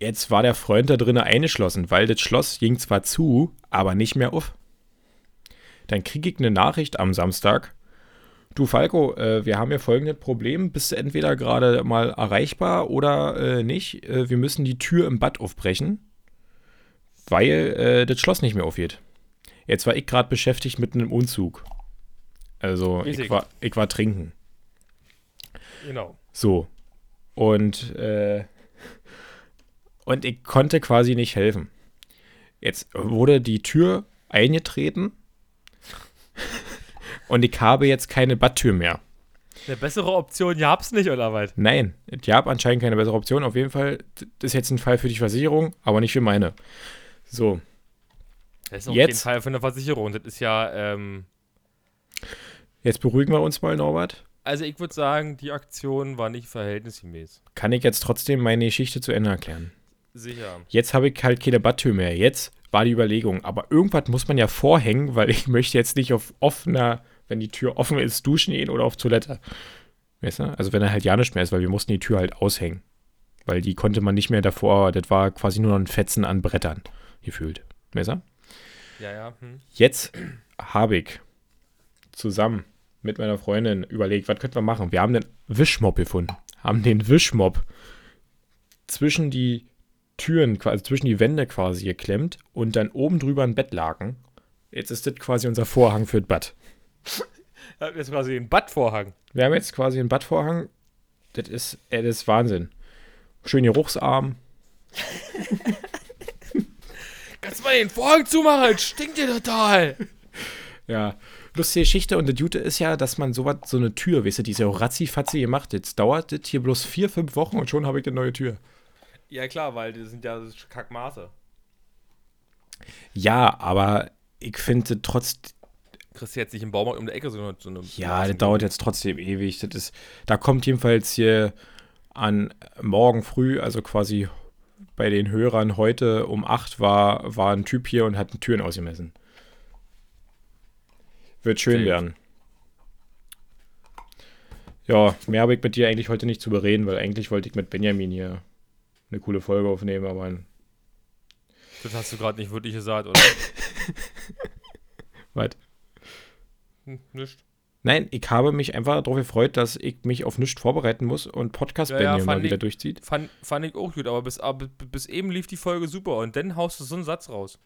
Jetzt war der Freund da drinnen eingeschlossen, weil das Schloss ging zwar zu, aber nicht mehr auf. Dann kriege ich eine Nachricht am Samstag. Du Falco, äh, wir haben hier folgendes Problem. Bist du entweder gerade mal erreichbar oder äh, nicht? Äh, wir müssen die Tür im Bad aufbrechen weil äh, das Schloss nicht mehr aufgeht. Jetzt war ich gerade beschäftigt mit einem Umzug. Also ich war, ich war trinken. Genau. So. Und, äh, und ich konnte quasi nicht helfen. Jetzt wurde die Tür eingetreten und ich habe jetzt keine Badtür mehr. Eine bessere Option gab's nicht, oder was? Nein, es gab anscheinend keine bessere Option. Auf jeden Fall, das ist jetzt ein Fall für die Versicherung, aber nicht für meine. So, Das ist auf Jetzt- jeden Fall für eine Versicherung. Das ist ja, ähm, jetzt beruhigen wir uns mal, Norbert. also ich würde sagen, die Aktion war nicht verhältnismäßig. Kann ich jetzt trotzdem meine Geschichte zu Ende erklären? Sicher. Jetzt habe ich halt keine Badtür mehr. Jetzt war die Überlegung. Aber irgendwas muss man ja vorhängen, weil ich möchte jetzt nicht auf offener, wenn die Tür offen ist, duschen gehen oder auf Toilette. Weißt du? Also wenn er halt ja nicht mehr ist, weil wir mussten die Tür halt aushängen. Weil die konnte man nicht mehr davor, das war quasi nur noch ein Fetzen an Brettern gefühlt. Weißt du? Ja, ja. Hm. Jetzt habe ich zusammen mit meiner Freundin überlegt, was könnten wir machen? Wir haben den Wischmopp gefunden. Haben den Wischmopp zwischen die Türen, quasi zwischen die Wände quasi geklemmt und dann oben drüber ein Bettlaken. Jetzt ist das quasi unser Vorhang für das Bad. Das ist quasi ein Badvorhang. Wir haben jetzt quasi einen Badvorhang. Das ist, ey, das ist Wahnsinn. Schön geruchsarm. Kannst du mal den Vorhang zumachen? Es stinkt dir total. Ja, lustige Geschichte. Und das Gute ist ja, dass man sowas, so eine Tür, weißt du, die ist ja auch ratzi-fatzi gemacht. Jetzt dauert das hier bloß vier, fünf Wochen und schon habe ich eine neue Tür. Ja, klar, weil das sind ja Kackmaße. Ja, aber ich finde trotz. Kriegst du jetzt nicht im Baumarkt um die Ecke so eine. So eine Ja, das dauert jetzt trotzdem ewig. Das ist, da kommt jedenfalls hier an morgen früh, also quasi bei den Hörern heute um 8 war, war ein Typ hier und hat Türen ausgemessen. Wird schön Sehr werden. Ja, mehr habe ich mit dir eigentlich heute nicht zu bereden, weil eigentlich wollte ich mit Benjamin hier eine coole Folge aufnehmen, aber Das hast du gerade nicht wirklich gesagt, oder? was? hm, nicht. Nein, ich habe mich einfach darauf gefreut, dass ich mich auf nichts vorbereiten muss und Podcast Ja, ja, Benjamin mal fand wieder ich- durchzieht. Fand, fand ich auch gut, aber bis, aber bis eben lief die Folge super und dann haust du so einen Satz raus.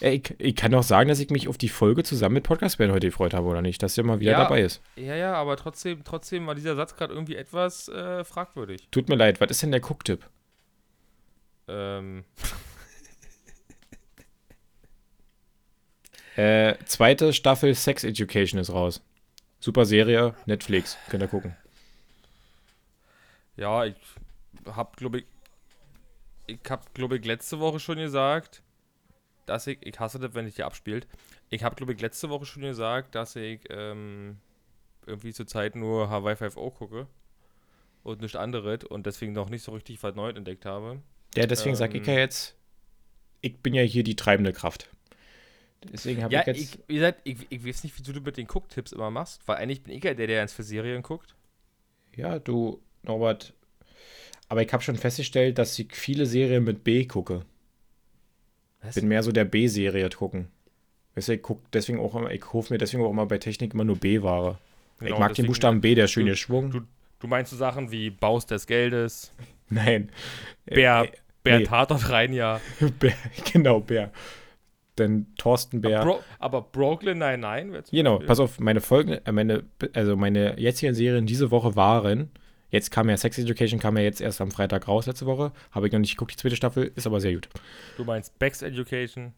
Ja, ich, ich kann auch sagen, dass ich mich auf die Folge zusammen mit Podcast Ben heute gefreut habe, oder nicht? Dass er mal wieder Ja. dabei ist. Ja, ja, aber trotzdem, trotzdem war dieser Satz gerade irgendwie etwas äh, fragwürdig. Tut mir leid, was ist denn der Gucktipp? Ähm, Äh, zweite Staffel Sex Education ist raus. Super Serie, Netflix, könnt ihr gucken. ja, ich hab, glaube ich, ich hab, glaube ich, letzte Woche schon gesagt, dass ich, ich hasse das, wenn ich hier abspielt. Ich habe, glaube ich, letzte Woche schon gesagt, dass ich ähm, irgendwie zurzeit nur Hawaii 5.0 gucke und nichts anderes und deswegen noch nicht so richtig was Neues entdeckt habe. Ja, deswegen sag ich Ähm. ja jetzt, ich bin ja hier die treibende Kraft. Deswegen habe Ja, ich jetzt. ich, wie gesagt, ich, ich weiß nicht, wie du mit den Gucktipps immer machst, weil eigentlich bin ich ja der, der ins für Serien guckt. ja, du, Norbert. Aber ich habe schon festgestellt, dass ich viele Serien mit B gucke. Was? Bin mehr so der B-Serie gucken. Weißt du, ich guck deswegen auch immer, ich hoffe mir deswegen auch immer bei Technik immer nur B-Ware. ich Genau, mag den Buchstaben B, der schöne Schwung. du- Du meinst so Sachen wie Baus des Geldes, Nein. Bär, Äh, Bär nee. Tatort Reinja. Bär, genau, Bär. Denn Thorsten Bär. Bro, aber Brooklyn wäre zum Genau, Beispiel- pass auf, meine Folgen, äh, meine, also meine jetzigen Serien diese Woche waren, jetzt kam ja Sex Education, kam ja jetzt erst am Freitag raus letzte Woche, habe ich noch nicht geguckt, die zweite Staffel, ist aber sehr gut. Du meinst Bex Education.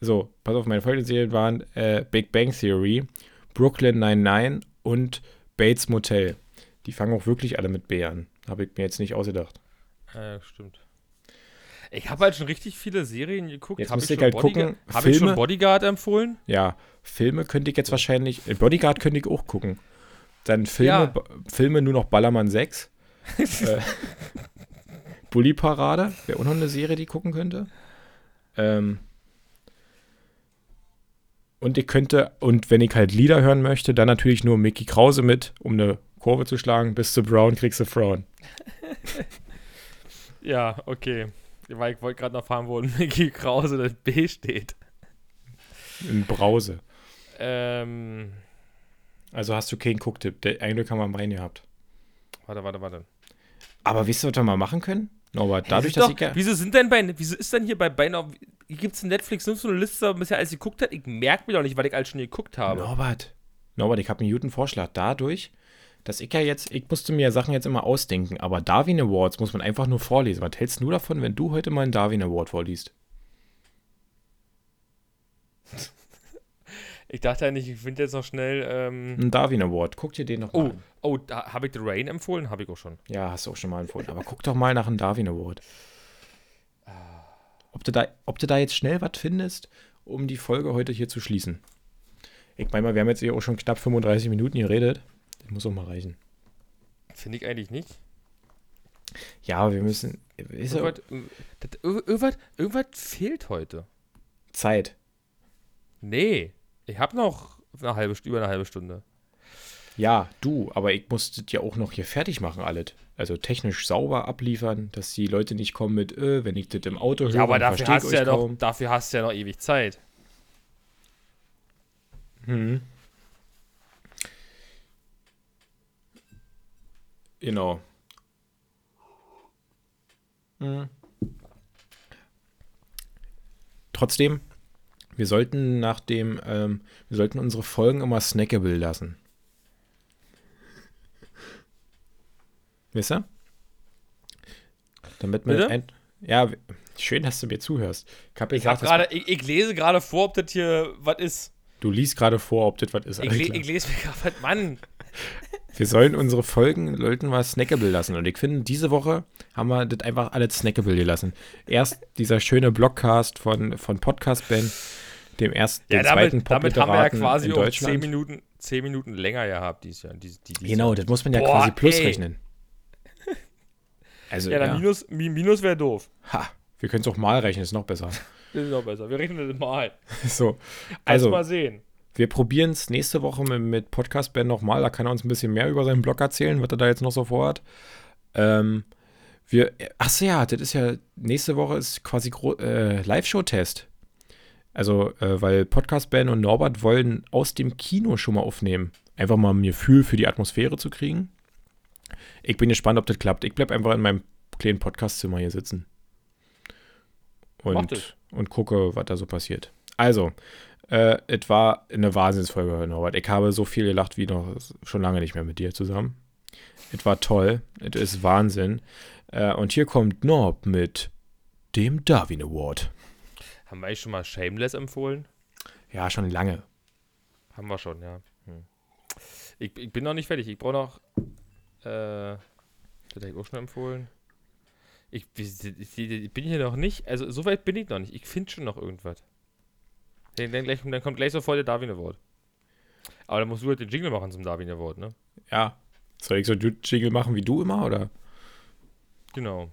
So, pass auf, meine folgenden Serien waren äh, Big Bang Theory, Brooklyn 99 und Bates Motel. Die fangen auch wirklich alle mit B an. Habe ich mir jetzt nicht ausgedacht. Ja, stimmt. Ich habe halt schon richtig viele Serien geguckt. Jetzt Hab müsst ich schon halt Bodyguard- gucken, Habe ich schon Bodyguard empfohlen? Ja, Filme könnte ich jetzt wahrscheinlich, äh, Bodyguard könnte ich auch gucken. Dann Filme, Ja. Filme nur noch Ballermann 6. äh, Bully Parade, wäre auch noch eine Serie, die ich gucken könnte. Ähm, und ich könnte, und wenn ich halt Lieder hören möchte, dann natürlich nur Mickey Krause mit, um eine Kurve zu schlagen. Bist du Brown, kriegst du Frauen. Ja, okay. Weil ich wollte gerade noch fahren, wo Mickey Krause das B steht. In Brause. Ähm, Also hast du keinen Gucktipp. Der ein Glück haben wir meinen gehabt. warte, warte, warte. Aber wisst ihr, was wir mal machen können? Norbert, dadurch, dass doch, ich ja. Wieso sind denn bei, wieso ist denn hier bei beinahe, gibt es in Netflix nur so eine Liste, was bisher alles geguckt hat? Ich merke mir doch nicht, weil ich alles schon geguckt habe. Norbert, Norbert, ich habe einen guten Vorschlag. Dadurch, dass ich ja jetzt, ich musste mir Sachen jetzt immer ausdenken, aber Darwin Awards muss man einfach nur vorlesen. Was hältst du davon, wenn du heute mal einen Darwin Award vorliest? Ich dachte eigentlich, ich finde jetzt noch schnell, ähm, Ein Darwin Award, guck dir den noch mal oh, an. oh, da habe ich The Rain empfohlen? Habe ich auch schon. Ja, hast du auch schon mal empfohlen. Aber guck doch mal nach einem Darwin Award. Ob du, da, ob du da jetzt schnell was findest, um die Folge heute hier zu schließen. Ich meine mal, wir haben jetzt hier auch schon knapp 35 Minuten geredet. Das muss auch mal reichen. Finde ich eigentlich nicht. Ja, aber wir müssen. Irgendwas, irgendwas, irgendwas fehlt heute. Zeit. Nee, ich habe noch eine halbe, über eine halbe Stunde. Ja, du, aber ich musste ja auch noch hier fertig machen, alles. Also technisch sauber abliefern, dass die Leute nicht kommen mit, äh, wenn ich das im Auto höre, Ja, aber dafür hast, ja noch, dafür hast du ja noch ewig Zeit. Hm. Genau. Hm. Trotzdem, wir sollten nach dem, ähm, wir sollten unsere Folgen immer snackable lassen. Wisst ihr? Damit man Bitte? ein, ja, schön, dass du mir zuhörst. Ich, hab Ich, gesagt, grade, ich, ich lese gerade vor, ob das hier was ist. du liest gerade vor, ob das was ist. Ich, le ich lese mir gerade was. Mann. Wir sollen unsere Folgen, sollten wir snackable lassen. Und ich finde, diese Woche haben wir das einfach alles snackable gelassen. Erst dieser schöne Blogcast von, von Podcast Ben, dem ersten, Ja, den zweiten damit, damit haben wir ja quasi in auch 10 Deutschland. Minuten, 10 Minuten länger gehabt dieses Jahr. Die, die, dieses Genau, Jahr. das muss man ja Boah, quasi plus ey. rechnen. Also, Ja, ja, dann Minus, Mi- Minus wäre doof. Ha, wir können es auch mal rechnen, ist noch besser. Das ist noch besser. Wir rechnen das mal. so, Also also, mal sehen. wir probieren es nächste Woche mit, mit Podcast Ben nochmal. Da kann er uns ein bisschen mehr über seinen Blog erzählen, was er da jetzt noch so vorhat. Ähm, wir, ach so, ja, das ist ja, nächste Woche ist quasi äh, Live-Show-Test. Also, äh, weil Podcast Ben und Norbert wollen aus dem Kino schon mal aufnehmen. Einfach mal ein Gefühl für die Atmosphäre zu kriegen. Ich bin gespannt, ob das klappt. Ich bleibe einfach in meinem kleinen Podcastzimmer hier sitzen. Und, und gucke, was da so passiert. Also, äh, es war eine Wahnsinnsfolge, Norbert. Ich habe so viel gelacht wie noch schon lange nicht mehr mit dir zusammen. Es war toll. Es ist Wahnsinn. Äh, und hier kommt Norb mit dem Darwin Award. Haben wir eigentlich schon mal Shameless empfohlen? Ja, schon lange. Haben wir schon, ja. Hm. Ich, ich bin noch nicht fertig. Ich brauche noch. Äh, das ich auch schon empfohlen. Ich, ich, ich, bin hier noch nicht. Also, so weit bin ich noch nicht. Ich finde schon noch irgendwas. Dann, dann, gleich, dann kommt gleich sofort der Darwin Award. Aber dann musst du halt den Jingle machen zum Darwin Award, ne? Ja. Soll ich so Jingle machen wie du immer, oder? Genau.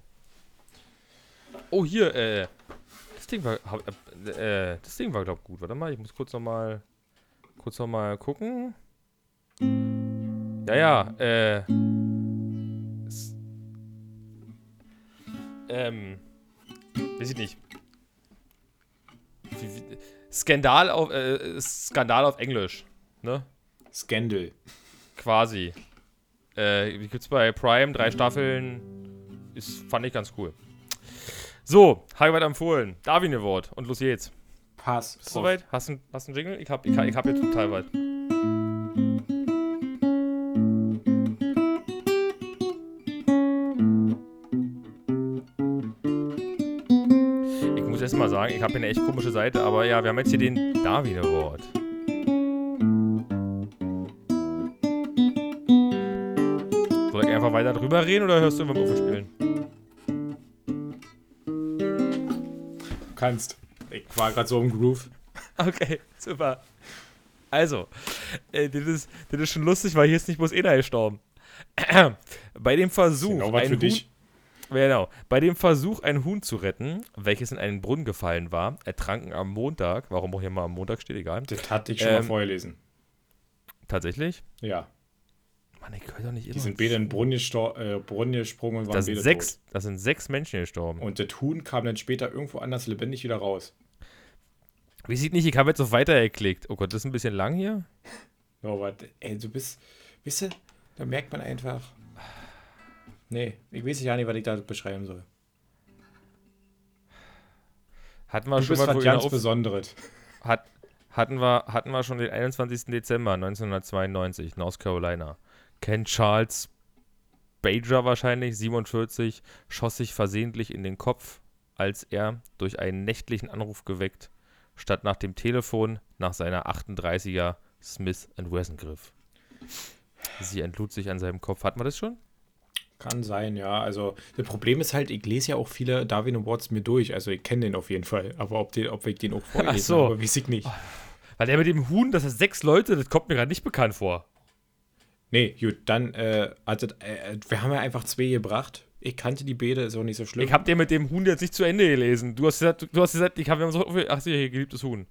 Oh, hier, äh. Das Ding war. Äh, das Ding war, glaub gut. Warte mal, ich muss kurz nochmal. Kurz nochmal gucken. Ja, ja, äh. s- Ähm. Weiß ich nicht. Wie, wie, Skandal auf, äh, Skandal auf Englisch. Ne? Scandal. Quasi. Äh, gibt's bei Prime, drei Staffeln. Ist, fand ich ganz cool. So, weiter empfohlen. Darwin Award und los geht's. Pass. Bist du soweit? Hast du hast einen Jingle? Ich hab, ich, ich hab jetzt total weit. Ich muss erst mal sagen, ich habe hier eine echt komische Seite, aber ja, wir haben jetzt hier den Darwin Award. Soll ich einfach weiter drüber reden oder hörst du immer auf spielen? Kannst. Ich war gerade so im Groove. Okay, super. Also, äh, das, ist, das ist schon lustig, weil hier ist nicht bloß einer gestorben. Bei dem Versuch, Genau was ein für Huhn, dich. genau, bei dem Versuch, ein Huhn zu retten, welches in einen Brunnen gefallen war, ertranken am Montag, warum auch hier mal am Montag steht, egal. Das hatte ich schon mal Ähm, vorgelesen. Tatsächlich? Ja. Mann, ich höre doch nicht immer. Die sind beide in den Brunnen, äh, Brunnen gesprungen und waren das sind beide sechs, das sind sechs Menschen gestorben. tot. Und das Huhn kam dann später irgendwo anders lebendig wieder raus. Wie sieht nicht, ich habe jetzt auf weiter geklickt. Oh Gott, das ist ein bisschen lang hier. Norbert, ey, du bist, wisst ihr, da merkt man einfach. Nee, ich weiß ja nicht, was ich da beschreiben soll. Hatten wir Du schon bist mal was ganz Besonderes. Hat, hatten, wir, hatten wir schon den 21. Dezember 1992, North Carolina. Ken Charles Bajer wahrscheinlich, 47, schoss sich versehentlich in den Kopf, als er durch einen nächtlichen Anruf geweckt, statt nach dem Telefon nach seiner 38er Smith Wesson griff. Sie entlud sich an seinem Kopf. Hatten wir das schon? Kann sein, ja. Also, das Problem ist halt, ich lese ja auch viele Darwin Awards mir durch. Also, ich kenne den auf jeden Fall. Aber ob, den, ob ich den auch vorgelesen so. habe, weiß ich nicht. Weil der mit dem Huhn, das sind sechs Leute, das kommt mir gerade nicht bekannt vor. Nee, gut, dann, äh, also, äh, wir haben ja einfach zwei gebracht. Ich kannte die Bede, ist auch nicht so schlimm. Ich habe dir mit dem Huhn jetzt nicht zu Ende gelesen. Du hast gesagt, du hast gesagt ich habe so viel. Ach, hier, geliebtes Huhn.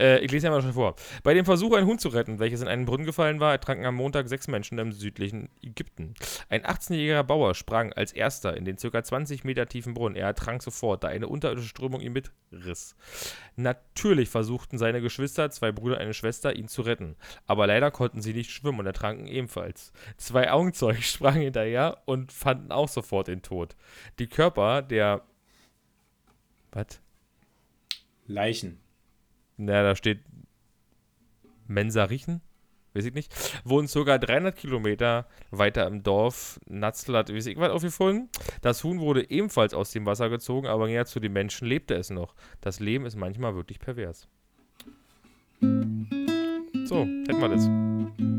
Äh, ich lese ja mal schon vor. Bei dem Versuch, ein Huhn zu retten, welches in einen Brunnen gefallen war, ertranken am Montag sechs Menschen im südlichen Ägypten. Ein 18-jähriger Bauer sprang als erster in den ca. 20 Meter tiefen Brunnen. Er ertrank sofort, da eine unterirdische Strömung ihn mitriss. Natürlich versuchten seine Geschwister, zwei Brüder eine Schwester, ihn zu retten. Aber leider konnten sie nicht schwimmen und ertranken ebenfalls. Zwei Augenzeugen sprangen hinterher und fanden auch sofort den Tod. Die Körper der. Was? Leichen. Na, da steht Mensarichen, weiß ich nicht, wurden sogar 300 Kilometer weiter im Dorf Natzlat, weiß ich was, aufgefunden. Das Huhn wurde ebenfalls aus dem Wasser gezogen, aber näher zu den Menschen lebte es noch. Das Leben ist manchmal wirklich pervers. So, hätten wir das.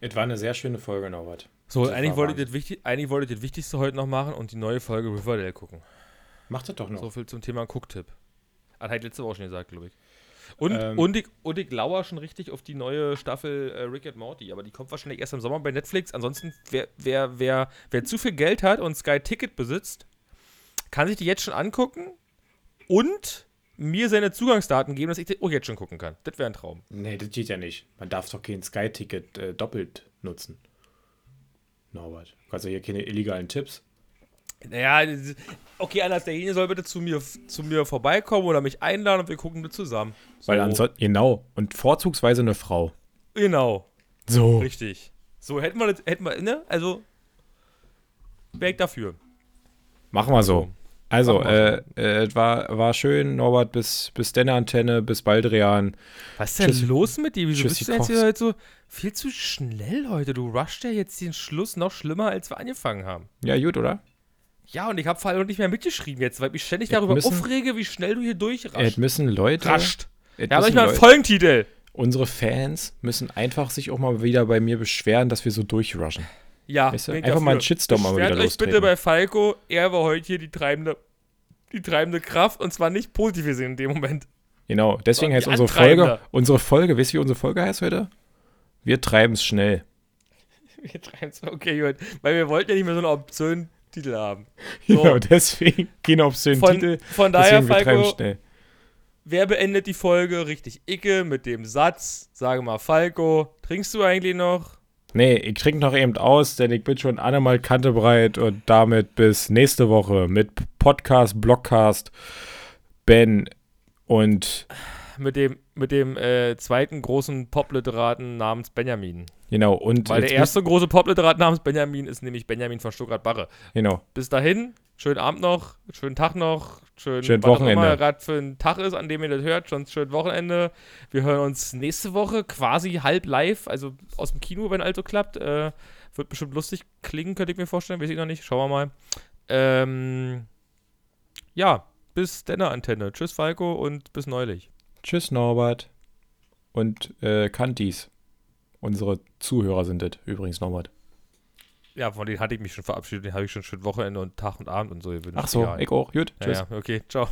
Es war eine sehr schöne Folge, Norbert. So, Das eigentlich wollte, das wichtig, eigentlich wollte ich das Wichtigste heute noch machen und die neue Folge Riverdale gucken. Macht das doch noch. So viel zum Thema Cooktipp. Hat halt letzte Woche schon gesagt, glaube ich. Und, Ähm. und, ich, und ich lauer schon richtig auf die neue Staffel äh, Rick and Morty, aber die kommt wahrscheinlich erst im Sommer bei Netflix. Ansonsten, wer, wer, wer, wer zu viel Geld hat und Sky Ticket besitzt, kann sich die jetzt schon angucken und mir seine Zugangsdaten geben, dass ich die auch jetzt schon gucken kann. Das wäre ein Traum. Nee, das geht ja nicht. Man darf doch kein Sky-Ticket äh, doppelt nutzen. Norbert, du kannst ja hier keine illegalen Tipps. Naja, das okay, anders, derjenige soll bitte zu mir, zu mir vorbeikommen oder mich einladen und wir gucken das zusammen. So, Weil ansonsten, genau. Und vorzugsweise eine Frau. Genau. So. Richtig. So hätten wir das, hätten wir, ne? Also, wäre ich dafür. Machen wir so. Also, äh, äh, es war, war schön, Norbert, bis, bis deine Antenne, bis Baldrian. Was ist denn Tschüss. los mit dir? Wieso Tschüss, bist du jetzt hier heute so viel zu schnell heute? Du rushst ja jetzt den Schluss noch schlimmer, als wir angefangen haben. Ja, gut, oder? Ja, und ich habe vor allem nicht mehr mitgeschrieben jetzt, weil ich mich ständig Es darüber müssen- aufrege, wie schnell du hier Es durchrascht. müssen Leute. Rascht. es Ja, aber ich mal einen Folgentitel. Unsere Fans müssen einfach sich auch mal wieder bei mir beschweren, dass wir so durchrushen. Ja, Weißt du? Einfach mal einen. Shitstorm mal wieder euch bitte bei Falco, er war heute hier die treibende, die treibende Kraft und zwar nicht positiv gesehen in dem Moment. Genau, deswegen heißt unsere. Folge, unsere Folge, weißt du, wie unsere Folge heißt heute? Wir treiben es schnell. Wir treiben's, okay, gut. Weil wir wollten ja nicht mehr so einen obszönen Titel haben. Genau, deswegen keine obszönen Von, Titel. von daher, treiben Falco, wer beendet die Folge richtig Icke mit dem Satz, sage mal Falco, trinkst du eigentlich noch? Nee, ich trinke noch eben aus, denn ich bin schon allemal kantebreit und damit bis nächste Woche mit Podcast, Blogcast, Ben und Mit dem, mit dem äh, zweiten großen Popliteraten namens Benjamin. genau und Weil der erste große Popliterat namens Benjamin ist nämlich Benjamin von Stuttgart-Barre. genau. Bis dahin, schönen Abend noch, schönen Tag noch, schön, Schönen auch Wochenende. immer gerade für ein Tag ist, an dem ihr das hört, schon schönen Wochenende. Wir hören uns nächste Woche quasi halb live, also aus dem Kino, wenn also klappt. Äh, wird bestimmt lustig klingen, könnte ich mir vorstellen, weiß ich noch nicht. Schauen wir mal. Ähm, ja, bis deine Antenne. Tschüss, Falco, und bis neulich. Tschüss Norbert und äh, Kantis. Unsere Zuhörer sind das übrigens Norbert. Ja, von denen hatte ich mich schon verabschiedet. Den habe ich schon schön Wochenende und Tag und Abend und so. Ach so, Egal. ich auch. Gut, Ja, tschüss. ja, okay, ciao.